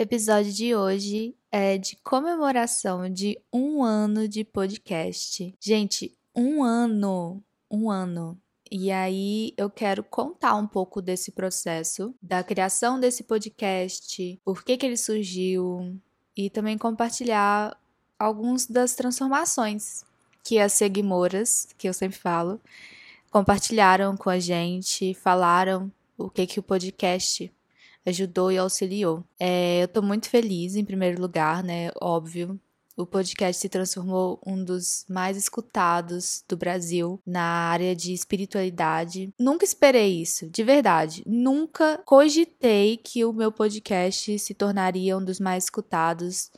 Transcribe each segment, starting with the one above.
Episódio de hoje é de comemoração de um ano de podcast. Gente, um ano! Um ano. E aí eu quero contar um pouco desse processo, da criação desse podcast, por que, que ele surgiu, e também compartilhar algumas das transformações que as seguimoras, que eu sempre falo, compartilharam com a gente, falaram o que que o podcast ajudou e auxiliou. É, eu estou muito feliz, em primeiro lugar, né? Óbvio. O podcast se transformou um dos mais escutados do Brasil na área de espiritualidade. Nunca esperei isso, de verdade. Nunca cogitei que o meu podcast se tornaria um dos mais escutados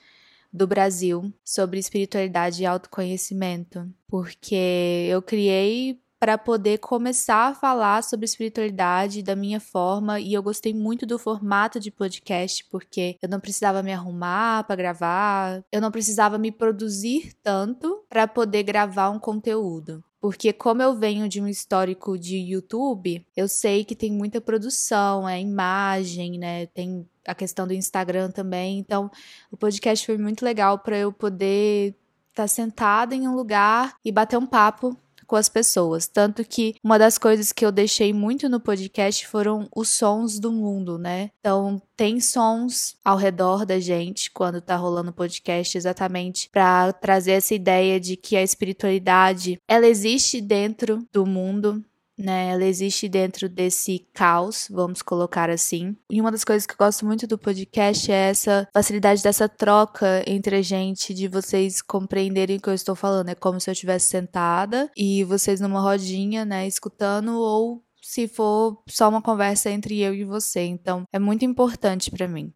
do Brasil sobre espiritualidade e autoconhecimento, porque eu criei para poder começar a falar sobre espiritualidade da minha forma e eu gostei muito do formato de podcast porque eu não precisava me arrumar para gravar, eu não precisava me produzir tanto para poder gravar um conteúdo. Porque como eu venho de um histórico de YouTube, eu sei que tem muita produção, é imagem, né? Tem a questão do Instagram também. Então, o podcast foi muito legal para eu poder estar tá sentada em um lugar e bater um papo com as pessoas. Tanto que uma das coisas que eu deixei muito no podcast foram os sons do mundo, né? Então, tem sons ao redor da gente quando tá rolando podcast, exatamente para trazer essa ideia de que a espiritualidade ela existe dentro do mundo, né? Ela existe dentro desse caos, vamos colocar assim. E uma das coisas que eu gosto muito do podcast é essa facilidade dessa troca entre a gente, de vocês compreenderem o que eu estou falando. É como se eu estivesse sentada e vocês numa rodinha, né, escutando ou se for só uma conversa entre eu e você. Então, é muito importante para mim.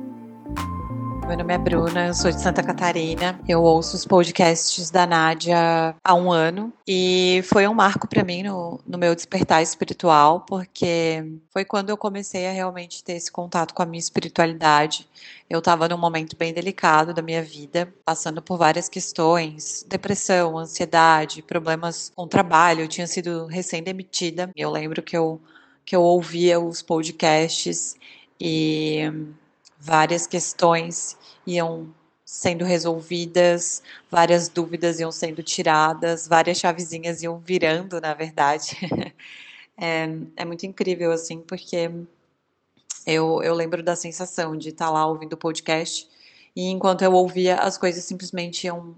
Meu nome é Bruna, eu sou de Santa Catarina. Eu ouço os podcasts da Nádia há um ano e foi um marco para mim no, no meu despertar espiritual, porque foi quando eu comecei a realmente ter esse contato com a minha espiritualidade. Eu estava num momento bem delicado da minha vida, passando por várias questões, depressão, ansiedade, problemas com trabalho. Eu tinha sido recém-demitida. Eu lembro que eu, que eu ouvia os podcasts e várias questões iam sendo resolvidas, várias dúvidas iam sendo tiradas, várias chavezinhas iam virando, na verdade. é, é muito incrível, assim, porque eu, eu lembro da sensação de estar lá ouvindo o podcast e enquanto eu ouvia, as coisas simplesmente iam,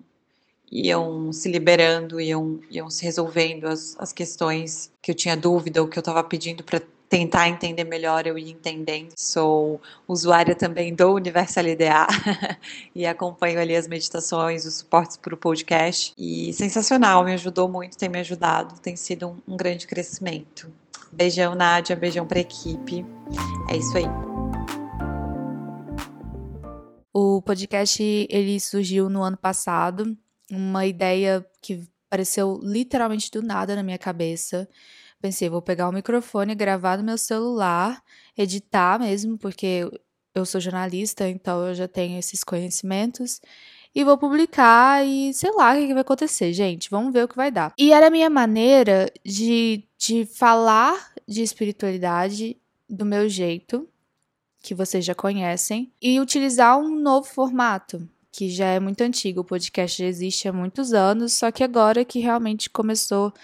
iam se liberando, iam, iam se resolvendo as, as questões que eu tinha dúvida ou que eu estava pedindo para tentar entender melhor, eu ia entendendo. Sou usuária também do Universal IDA e acompanho ali as meditações, os suportes para o podcast. E sensacional, me ajudou muito, tem me ajudado, tem sido um, um grande crescimento. Beijão, Nádia, beijão para a equipe. É isso aí. O podcast ele surgiu no ano passado, uma ideia que apareceu literalmente do nada na minha cabeça. Pensei, vou pegar o microfone, gravar no meu celular, editar mesmo, porque eu sou jornalista, então eu já tenho esses conhecimentos. E vou publicar e sei lá o que, vai acontecer, gente. Vamos ver o que vai dar. E era a minha maneira de, de falar de espiritualidade do meu jeito, que vocês já conhecem, e utilizar um novo formato, que já é muito antigo. O podcast já existe há muitos anos, só que agora que realmente começou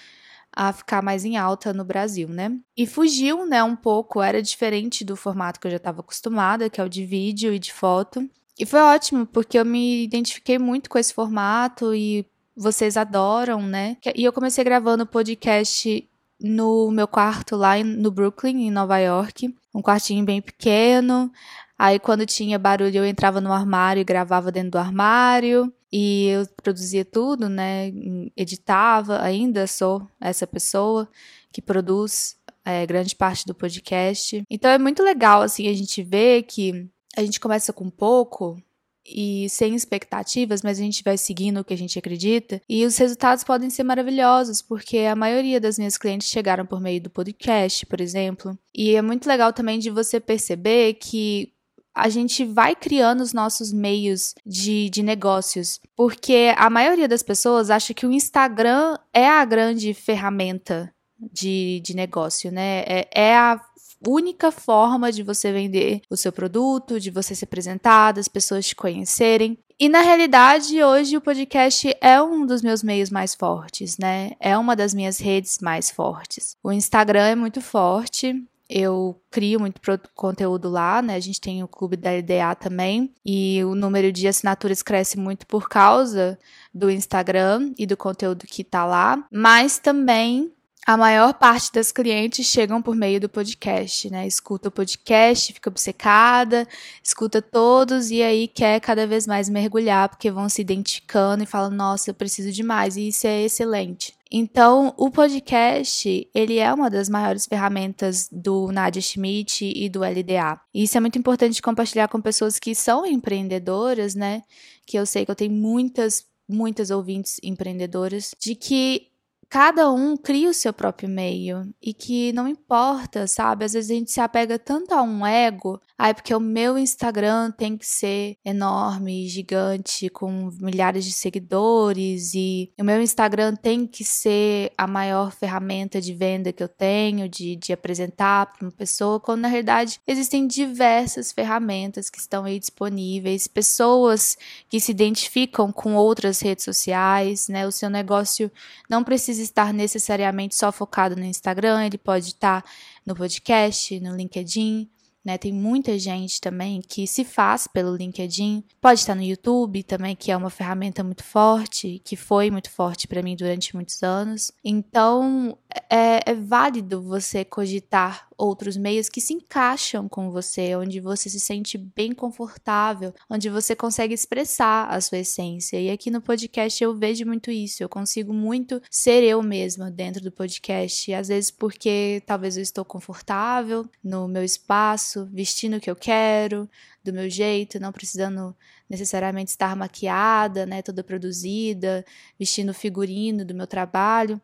a ficar mais em alta no Brasil, né? E fugiu, né, um pouco, era diferente do formato que eu já estava acostumada, que é o de vídeo e de foto. E foi ótimo, porque eu me identifiquei muito com esse formato e vocês adoram, né? E eu comecei gravando o podcast no meu quarto lá no Brooklyn, em Nova York. Um quartinho bem pequeno. Aí quando tinha barulho eu entrava no armário e gravava dentro do armário. E eu produzia tudo, né? Editava, ainda sou essa pessoa que produz é, grande parte do podcast. Então é muito legal, assim, a gente ver que a gente começa com pouco e sem expectativas, mas a gente vai seguindo o que a gente acredita. E os resultados podem ser maravilhosos, porque a maioria das minhas clientes chegaram por meio do podcast, por exemplo. E é muito legal também de você perceber que a gente vai criando os nossos meios de, de negócios. Porque a maioria das pessoas acha que o Instagram é a grande ferramenta de, de negócio, né? É, é a única forma de você vender o seu produto, de você se apresentar, das pessoas te conhecerem. E na realidade, hoje o podcast é um dos meus meios mais fortes, né? É uma das minhas redes mais fortes. O Instagram é muito forte, eu crio muito conteúdo lá, né? A gente tem o clube da LDA também, e o número de assinaturas cresce muito por causa do Instagram e do conteúdo que tá lá, mas também a maior parte das clientes chegam por meio do podcast, né? Escuta o podcast, fica obcecada, escuta todos e aí quer cada vez mais mergulhar, porque vão se identificando e falam, nossa, eu preciso de mais, e isso é excelente. Então, o podcast, ele é uma das maiores ferramentas do Nadia Schmidt e do LDA. E isso é muito importante compartilhar com pessoas que são empreendedoras, né? Que eu sei que eu tenho muitas, muitas ouvintes empreendedoras, de que cada um cria o seu próprio meio e que não importa, sabe? Às vezes a gente se apega tanto a um ego, ai, porque o meu Instagram tem que ser enorme, gigante, com milhares de seguidores e o meu Instagram tem que ser a maior ferramenta de venda que eu tenho, de, de apresentar para uma pessoa, quando na realidade existem diversas ferramentas que estão aí disponíveis, pessoas que se identificam com outras redes sociais, né? O seu negócio não precisa estar necessariamente só focado no Instagram, ele pode estar no podcast, no LinkedIn, né? Tem muita gente também que se faz pelo LinkedIn. Pode estar no YouTube também, que é uma ferramenta muito forte, que foi muito forte para mim durante muitos anos. Então, é, é válido você cogitar outros meios que se encaixam com você, onde você se sente bem confortável, onde você consegue expressar a sua essência. E aqui no podcast eu vejo muito isso. Eu consigo muito ser eu mesma dentro do podcast, às vezes porque talvez eu estou confortável no meu espaço, vestindo o que eu quero, do meu jeito, não precisando necessariamente estar maquiada, né, toda produzida, vestindo o figurino do meu trabalho.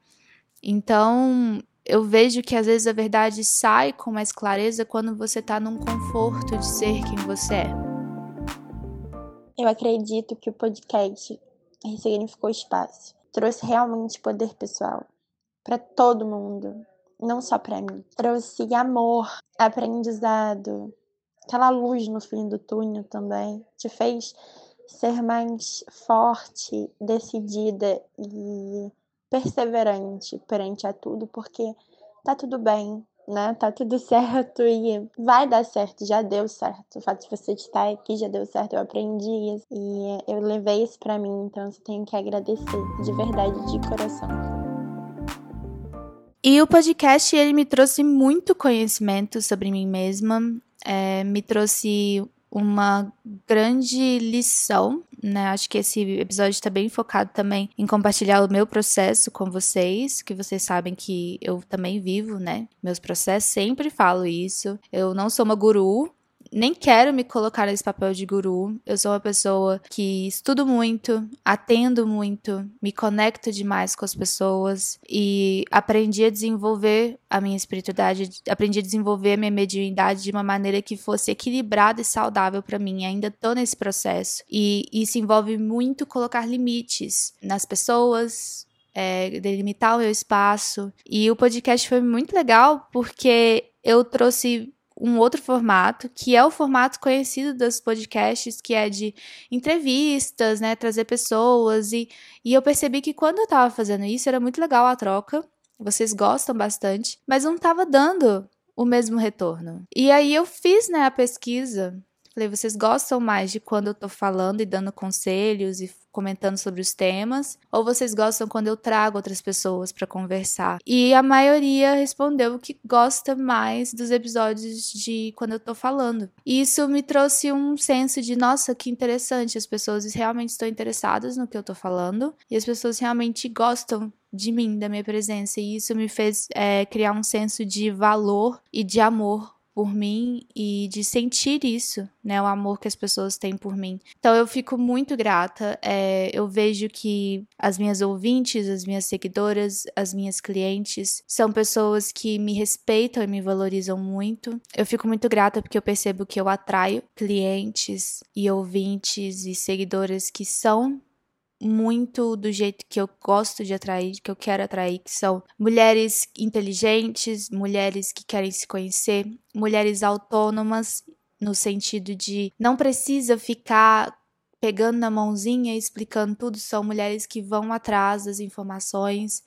Então, eu vejo que às vezes a verdade sai com mais clareza quando você está num conforto de ser quem você é. Eu acredito que o podcast ressignificou espaço, trouxe realmente poder pessoal para todo mundo, não só para mim. Trouxe amor, aprendizado, aquela luz no fim do túnel também, te fez ser mais forte, decidida e perseverante perante a tudo, porque tá tudo bem, né? Tá tudo certo e vai dar certo, já deu certo. O fato de você estar aqui já deu certo, eu aprendi isso e eu levei isso para mim, então eu tenho que agradecer de verdade, de coração. E o podcast ele me trouxe muito conhecimento sobre mim mesma, é, me trouxe uma grande lição, né? Acho que esse episódio está bem focado também em compartilhar o meu processo com vocês, que vocês sabem que eu também vivo, né? Meus processos, sempre falo isso. Eu não sou uma guru, nem quero me colocar nesse papel de guru. Eu sou uma pessoa que estudo muito, atendo muito, me conecto demais com as pessoas e aprendi a desenvolver a minha espiritualidade, aprendi a desenvolver a minha mediunidade de uma maneira que fosse equilibrada e saudável para mim. Ainda tô nesse processo e isso envolve muito colocar limites nas pessoas, é, delimitar o meu espaço. E o podcast foi muito legal porque eu trouxe um outro formato, que é o formato conhecido dos podcasts, que é de entrevistas, né, trazer pessoas e, e eu percebi que quando eu tava fazendo isso era muito legal a troca, vocês gostam bastante, mas não tava dando o mesmo retorno. E aí eu fiz, né, a pesquisa Falei, vocês gostam mais de quando eu tô falando e dando conselhos e comentando sobre os temas? Ou vocês gostam quando eu trago outras pessoas para conversar? E a maioria respondeu que gosta mais dos episódios de quando eu tô falando. E isso me trouxe um senso de, nossa, que interessante, as pessoas realmente estão interessadas no que eu tô falando e as pessoas realmente gostam de mim, da minha presença. E isso me fez é, criar um senso de valor e de amor por mim e de sentir isso, né? O amor que as pessoas têm por mim. Então eu fico muito grata. É, eu vejo que as minhas ouvintes, as minhas seguidoras, as minhas clientes são pessoas que me respeitam e me valorizam muito. Eu fico muito grata porque eu percebo que eu atraio clientes e ouvintes e seguidoras que são muito do jeito que eu gosto de atrair, que eu quero atrair, que são mulheres inteligentes, mulheres que querem se conhecer, mulheres autônomas no sentido de não precisa ficar pegando na mãozinha e explicando tudo, são mulheres que vão atrás das informações,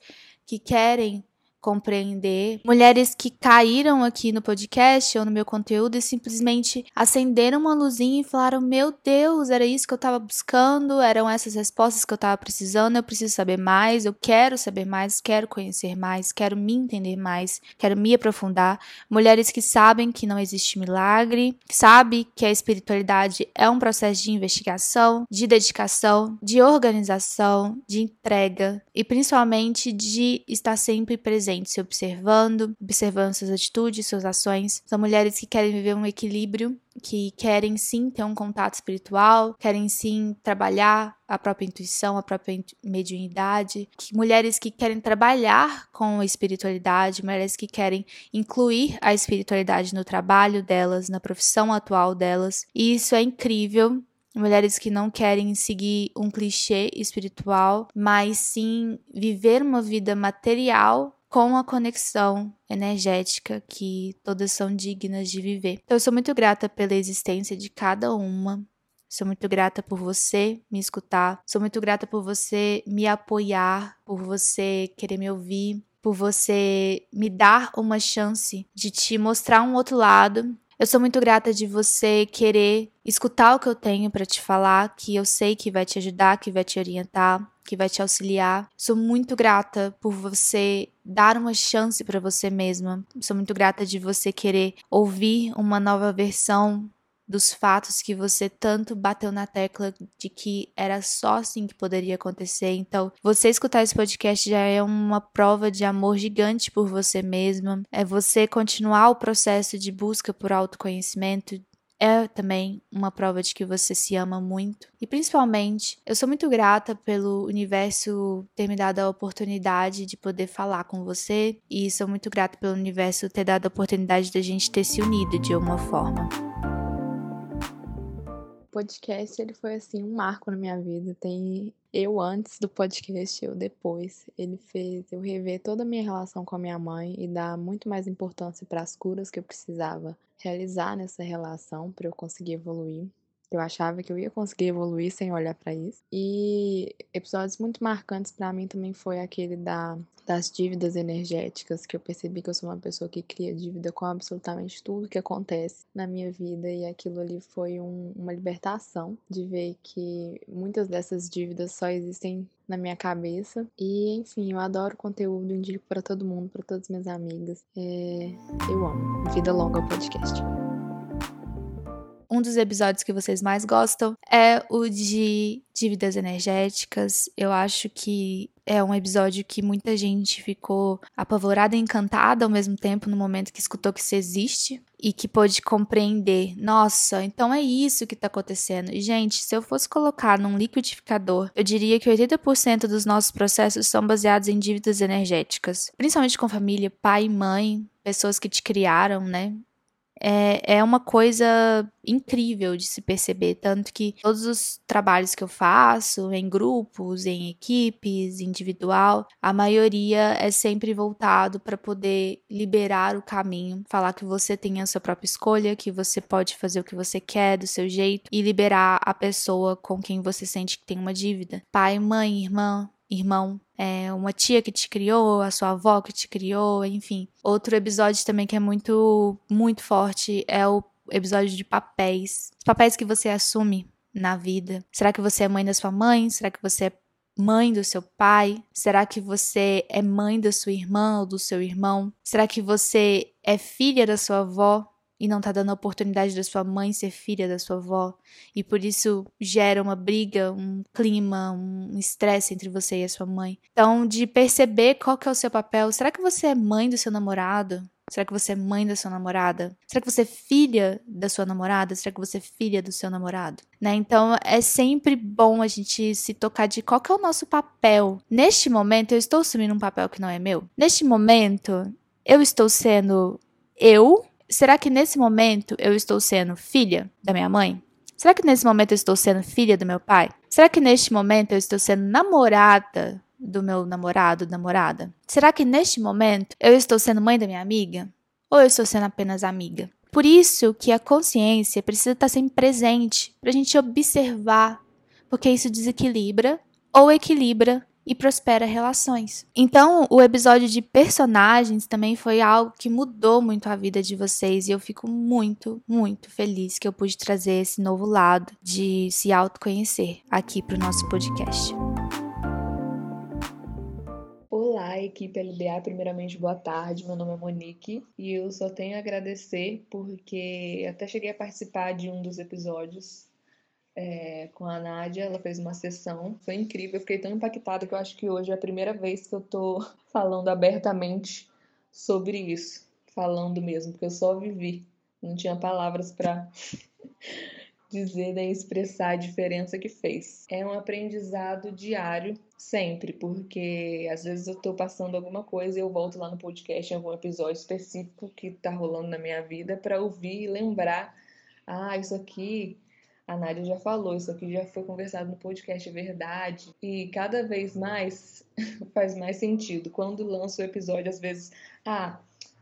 que querem compreender. Mulheres que caíram aqui no podcast ou no meu conteúdo e simplesmente acenderam uma luzinha e falaram: Meu Deus, era isso que eu estava buscando, eram essas respostas que eu estava precisando, eu preciso saber mais, eu quero saber mais, quero conhecer mais, quero me entender mais, quero me aprofundar. Mulheres que sabem que não existe milagre, sabe que a espiritualidade é um processo de investigação, de dedicação, de organização, de entrega e principalmente de estar sempre presente presente, se observando, observando suas atitudes, suas ações. São mulheres que querem viver um equilíbrio, que querem sim ter um contato espiritual, querem sim trabalhar a própria intuição, a própria mediunidade. Mulheres que querem trabalhar com a espiritualidade, mulheres que querem incluir a espiritualidade no trabalho delas, na profissão atual delas. E isso é incrível mulheres que não querem seguir um clichê espiritual, mas sim viver uma vida material com a conexão energética que todas são dignas de viver. Então, eu sou muito grata pela existência de cada uma. Sou muito grata por você me escutar. Sou muito grata por você me apoiar, por você querer me ouvir, por você me dar uma chance de te mostrar um outro lado. Eu sou muito grata de você querer escutar o que eu tenho para te falar, que eu sei que vai te ajudar, que vai te orientar, que vai te auxiliar. Sou muito grata por você dar uma chance para você mesma. Sou muito grata de você querer ouvir uma nova versão dos fatos que você tanto bateu na tecla de que era só assim que poderia acontecer. Então, você escutar esse podcast já é uma prova de amor gigante por você mesma. É você continuar o processo de busca por autoconhecimento, é também uma prova de que você se ama muito. E principalmente, eu sou muito grata pelo universo ter me dado a oportunidade de poder falar com você. E sou muito grata pelo universo ter dado a oportunidade da gente ter se unido de alguma forma. O podcast ele foi assim um marco na minha vida. Tem eu antes do podcast, eu depois. Ele fez eu rever toda a minha relação com a minha mãe e dar muito mais importância para as curas que eu precisava realizar nessa relação para eu conseguir evoluir. Eu achava que eu ia conseguir evoluir sem olhar para isso. E episódios muito marcantes para mim também foi aquele da, das dívidas energéticas, que eu percebi que eu sou uma pessoa que cria dívida com absolutamente tudo que acontece na minha vida. E aquilo ali foi um, uma libertação de ver que muitas dessas dívidas só existem na minha cabeça. E enfim, eu adoro conteúdo, indico para todo mundo, para todas minhas amigas. É, eu amo. Vida longa ao podcast um dos episódios que vocês mais gostam é o de dívidas energéticas. Eu acho que é um episódio que muita gente ficou apavorada e encantada ao mesmo tempo no momento que escutou que isso existe e que pôde compreender. Nossa, então é isso que está acontecendo. E, gente, se eu fosse colocar num liquidificador, eu diria que 80% dos nossos processos são baseados em dívidas energéticas, principalmente com família, pai, mãe, pessoas que te criaram, né? É, é uma coisa incrível de se perceber. Tanto que todos os trabalhos que eu faço, em grupos, em equipes, individual, a maioria é sempre voltado para poder liberar o caminho, falar que você tem a sua própria escolha, que você pode fazer o que você quer do seu jeito e liberar a pessoa com quem você sente que tem uma dívida. Pai, mãe, irmã, irmão, é, uma tia que te criou, a sua avó que te criou, enfim. Outro episódio também que é muito, muito forte é o episódio de papéis. Os papéis que você assume na vida. Será que você é mãe da sua mãe? Será que você é mãe do seu pai? Será que você é mãe da sua irmã ou do seu irmão? Será que você é filha da sua avó? E não tá dando a oportunidade da sua mãe ser filha da sua avó, e por isso gera uma briga, um clima, um estresse entre você e a sua mãe. Então, de perceber qual que é o seu papel, será que você é mãe do seu namorado? Será que você é mãe da sua namorada? Será que você é filha da sua namorada? Será que você é filha do seu namorado? Né? Então é sempre bom a gente se tocar de qual que é o nosso papel. Neste momento, eu estou assumindo um papel que não é meu. Neste momento, eu estou sendo eu será que nesse momento eu estou sendo filha da minha mãe? Será que nesse momento eu estou sendo filha do meu pai? Será que neste momento eu estou sendo namorada do meu namorado, namorada? Será que neste momento eu estou sendo mãe da minha amiga? Ou eu estou sendo apenas amiga? Por isso que a consciência precisa estar sempre presente para a gente observar, porque isso desequilibra ou equilibra e prospera relações. Então, o episódio de personagens também foi algo que mudou muito a vida de vocês e eu fico muito, muito feliz que eu pude trazer esse novo lado de se autoconhecer aqui para o nosso podcast. Olá, equipe LBA. Primeiramente, boa tarde. Meu nome é Monique e eu só tenho a agradecer porque até cheguei a participar de um dos episódios é, com a Nádia, ela fez uma sessão, foi incrível, eu fiquei tão impactada que eu acho que hoje é a primeira vez que eu tô falando abertamente sobre isso, falando mesmo, porque eu só vivi, não tinha palavras para dizer nem expressar a diferença que fez. É um aprendizado diário, sempre, porque às vezes eu tô passando alguma coisa e eu volto lá no podcast em algum episódio específico que tá rolando na minha vida para ouvir e lembrar, ah, isso aqui a Nádia já falou, isso aqui já foi conversado no podcast é Verdade. E cada vez mais faz mais sentido. Quando lança o episódio, às vezes, ah,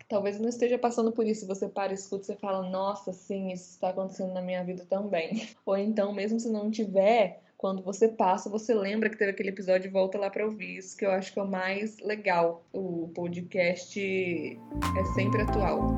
talvez eu não esteja passando por isso. Você para, escuta, você fala, nossa, sim, isso está acontecendo na minha vida também. Ou então, mesmo se não tiver, quando você passa, você lembra que teve aquele episódio e volta lá para ouvir. Isso que eu acho que é o mais legal. O podcast é sempre atual.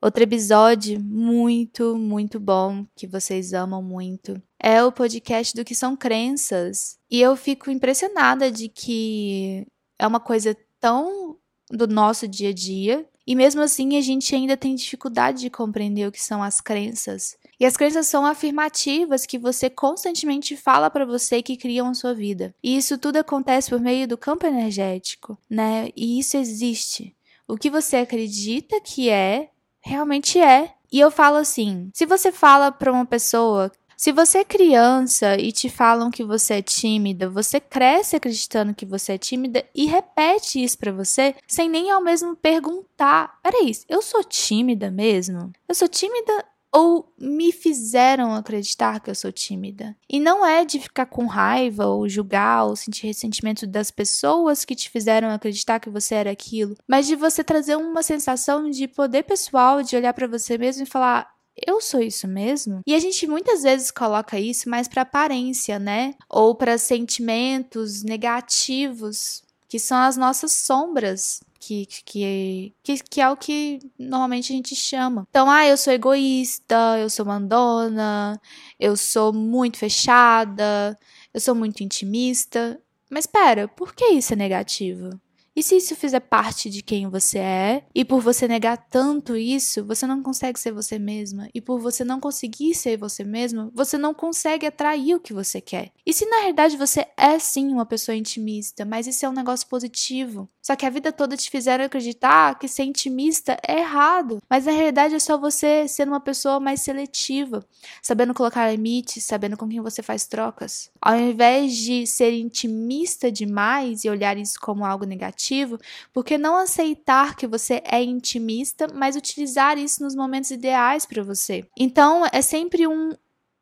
Outro episódio muito, muito bom, que vocês amam muito, é o podcast do que são crenças. E eu fico impressionada de que é uma coisa tão do nosso dia a dia, e mesmo assim a gente ainda tem dificuldade de compreender o que são as crenças. E as crenças são afirmativas que você constantemente fala para você que criam a sua vida. E isso tudo acontece por meio do campo energético, né? E isso existe. O que você acredita que é realmente é. E eu falo assim: se você fala para uma pessoa se você é criança e te falam que você é tímida, você cresce acreditando que você é tímida e repete isso para você sem nem ao mesmo perguntar: peraí, eu sou tímida mesmo? Eu sou tímida ou me fizeram acreditar que eu sou tímida. E não é de ficar com raiva ou julgar ou sentir ressentimento das pessoas que te fizeram acreditar que você era aquilo, mas de você trazer uma sensação de poder pessoal, de olhar para você mesmo e falar: eu sou isso mesmo? E a gente muitas vezes coloca isso mais para aparência, né? Ou para sentimentos negativos, que são as nossas sombras que, que, que, que é o que normalmente a gente chama. Então, ah, eu sou egoísta, eu sou mandona, eu sou muito fechada, eu sou muito intimista. Mas pera, por que isso é negativo? E se isso fizer parte de quem você é, e por você negar tanto isso, você não consegue ser você mesma, e por você não conseguir ser você mesma, você não consegue atrair o que você quer. E se na verdade você é sim uma pessoa intimista, mas isso é um negócio positivo, só que a vida toda te fizeram acreditar que ser intimista é errado, mas na realidade é só você ser uma pessoa mais seletiva, sabendo colocar limites, sabendo com quem você faz trocas. Ao invés de ser intimista demais e olhar isso como algo negativo, por que não aceitar que você é intimista, mas utilizar isso nos momentos ideais para você? Então, é sempre um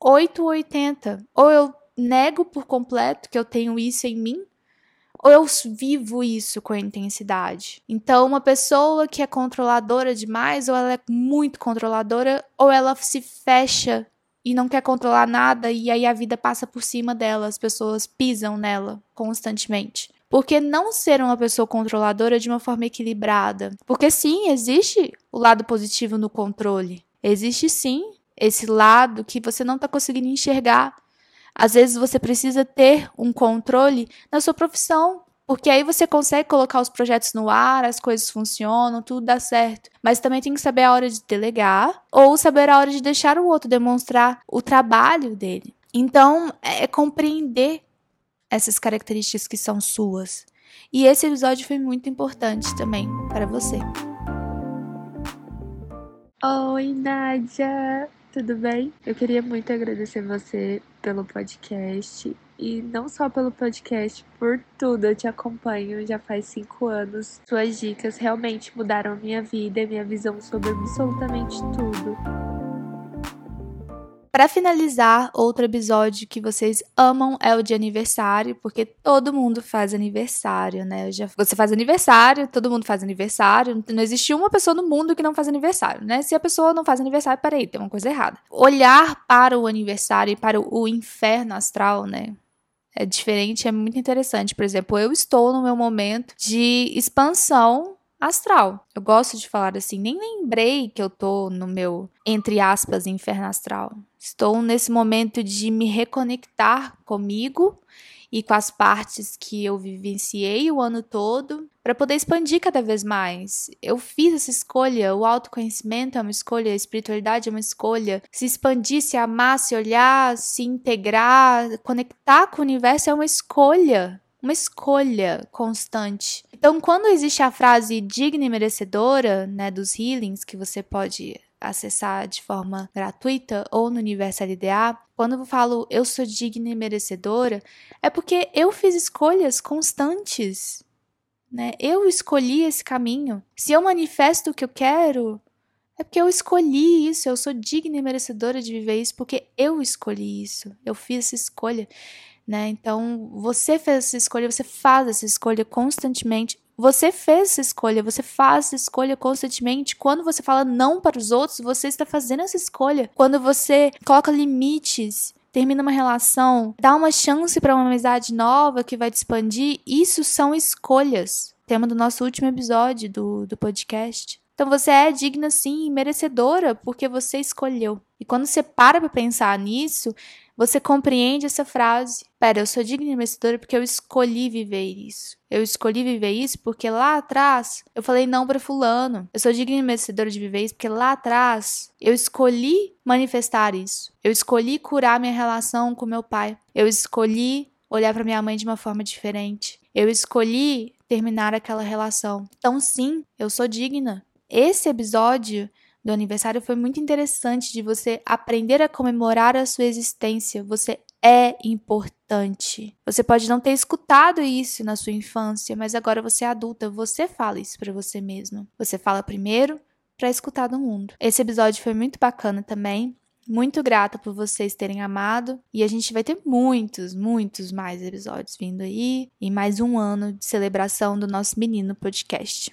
880. Ou eu nego por completo que eu tenho isso em mim, ou eu vivo isso com intensidade. Então, uma pessoa que é controladora demais, ou ela é muito controladora, ou ela se fecha e não quer controlar nada, e aí a vida passa por cima dela, as pessoas pisam nela constantemente. Porque não ser uma pessoa controladora de uma forma equilibrada? Porque sim, existe o lado positivo no controle. Existe sim esse lado que você não está conseguindo enxergar. Às vezes você precisa ter um controle na sua profissão, porque aí você consegue colocar os projetos no ar, as coisas funcionam, tudo dá certo. Mas também tem que saber a hora de delegar ou saber a hora de deixar o outro demonstrar o trabalho dele. Então, é, é compreender essas características que são suas. E esse episódio foi muito importante também para você. Oi, Nádia! Tudo bem? Eu queria muito agradecer você pelo podcast e não só pelo podcast, por tudo. Eu te acompanho já faz cinco anos. Suas dicas realmente mudaram minha vida e minha visão sobre absolutamente tudo. Para finalizar, outro episódio que vocês amam é o de aniversário, porque todo mundo faz aniversário, né? Já, você faz aniversário, todo mundo faz aniversário. Não existe uma pessoa no mundo que não faz aniversário, né? Se a pessoa não faz aniversário, peraí, tem uma coisa errada. Olhar para o aniversário e para o inferno astral, né? É diferente, é muito interessante. Por exemplo, eu estou no meu momento de expansão astral. Eu gosto de falar assim, nem lembrei que eu tô no meu, entre aspas, inferno astral. Estou nesse momento de me reconectar comigo e com as partes que eu vivenciei o ano todo para poder expandir cada vez mais. Eu fiz essa escolha, o autoconhecimento é uma escolha, a espiritualidade é uma escolha, se expandir, se amar, se olhar, se integrar, conectar com o universo é uma escolha uma escolha constante. Então, quando existe a frase digna e merecedora, né, dos healings que você pode acessar de forma gratuita ou no Universo LDA, quando eu falo eu sou digna e merecedora, é porque eu fiz escolhas constantes, né? Eu escolhi esse caminho. Se eu manifesto o que eu quero, é porque eu escolhi isso, eu sou digna e merecedora de viver isso porque eu escolhi isso. Eu fiz essa escolha né? Então, você fez essa escolha, você faz essa escolha constantemente. Você fez essa escolha, você faz essa escolha constantemente. Quando você fala não para os outros, você está fazendo essa escolha. Quando você coloca limites, termina uma relação, dá uma chance para uma amizade nova que vai te expandir, isso são escolhas. Tema do nosso último episódio do, do podcast. Então você é digna sim, merecedora, porque você escolheu. E quando você para para pensar nisso, você compreende essa frase? Pera, eu sou digna merecedora porque eu escolhi viver isso. Eu escolhi viver isso porque lá atrás eu falei não para fulano. Eu sou digna merecedora de viver isso porque lá atrás eu escolhi manifestar isso. Eu escolhi curar minha relação com meu pai. Eu escolhi olhar para minha mãe de uma forma diferente. Eu escolhi terminar aquela relação. Então sim, eu sou digna. Esse episódio do aniversário foi muito interessante de você aprender a comemorar a sua existência. Você é importante. Você pode não ter escutado isso na sua infância, mas agora você é adulta, você fala isso para você mesmo. Você fala primeiro para escutar do mundo. Esse episódio foi muito bacana também. Muito grata por vocês terem amado. E a gente vai ter muitos, muitos mais episódios vindo aí. E mais um ano de celebração do nosso menino podcast.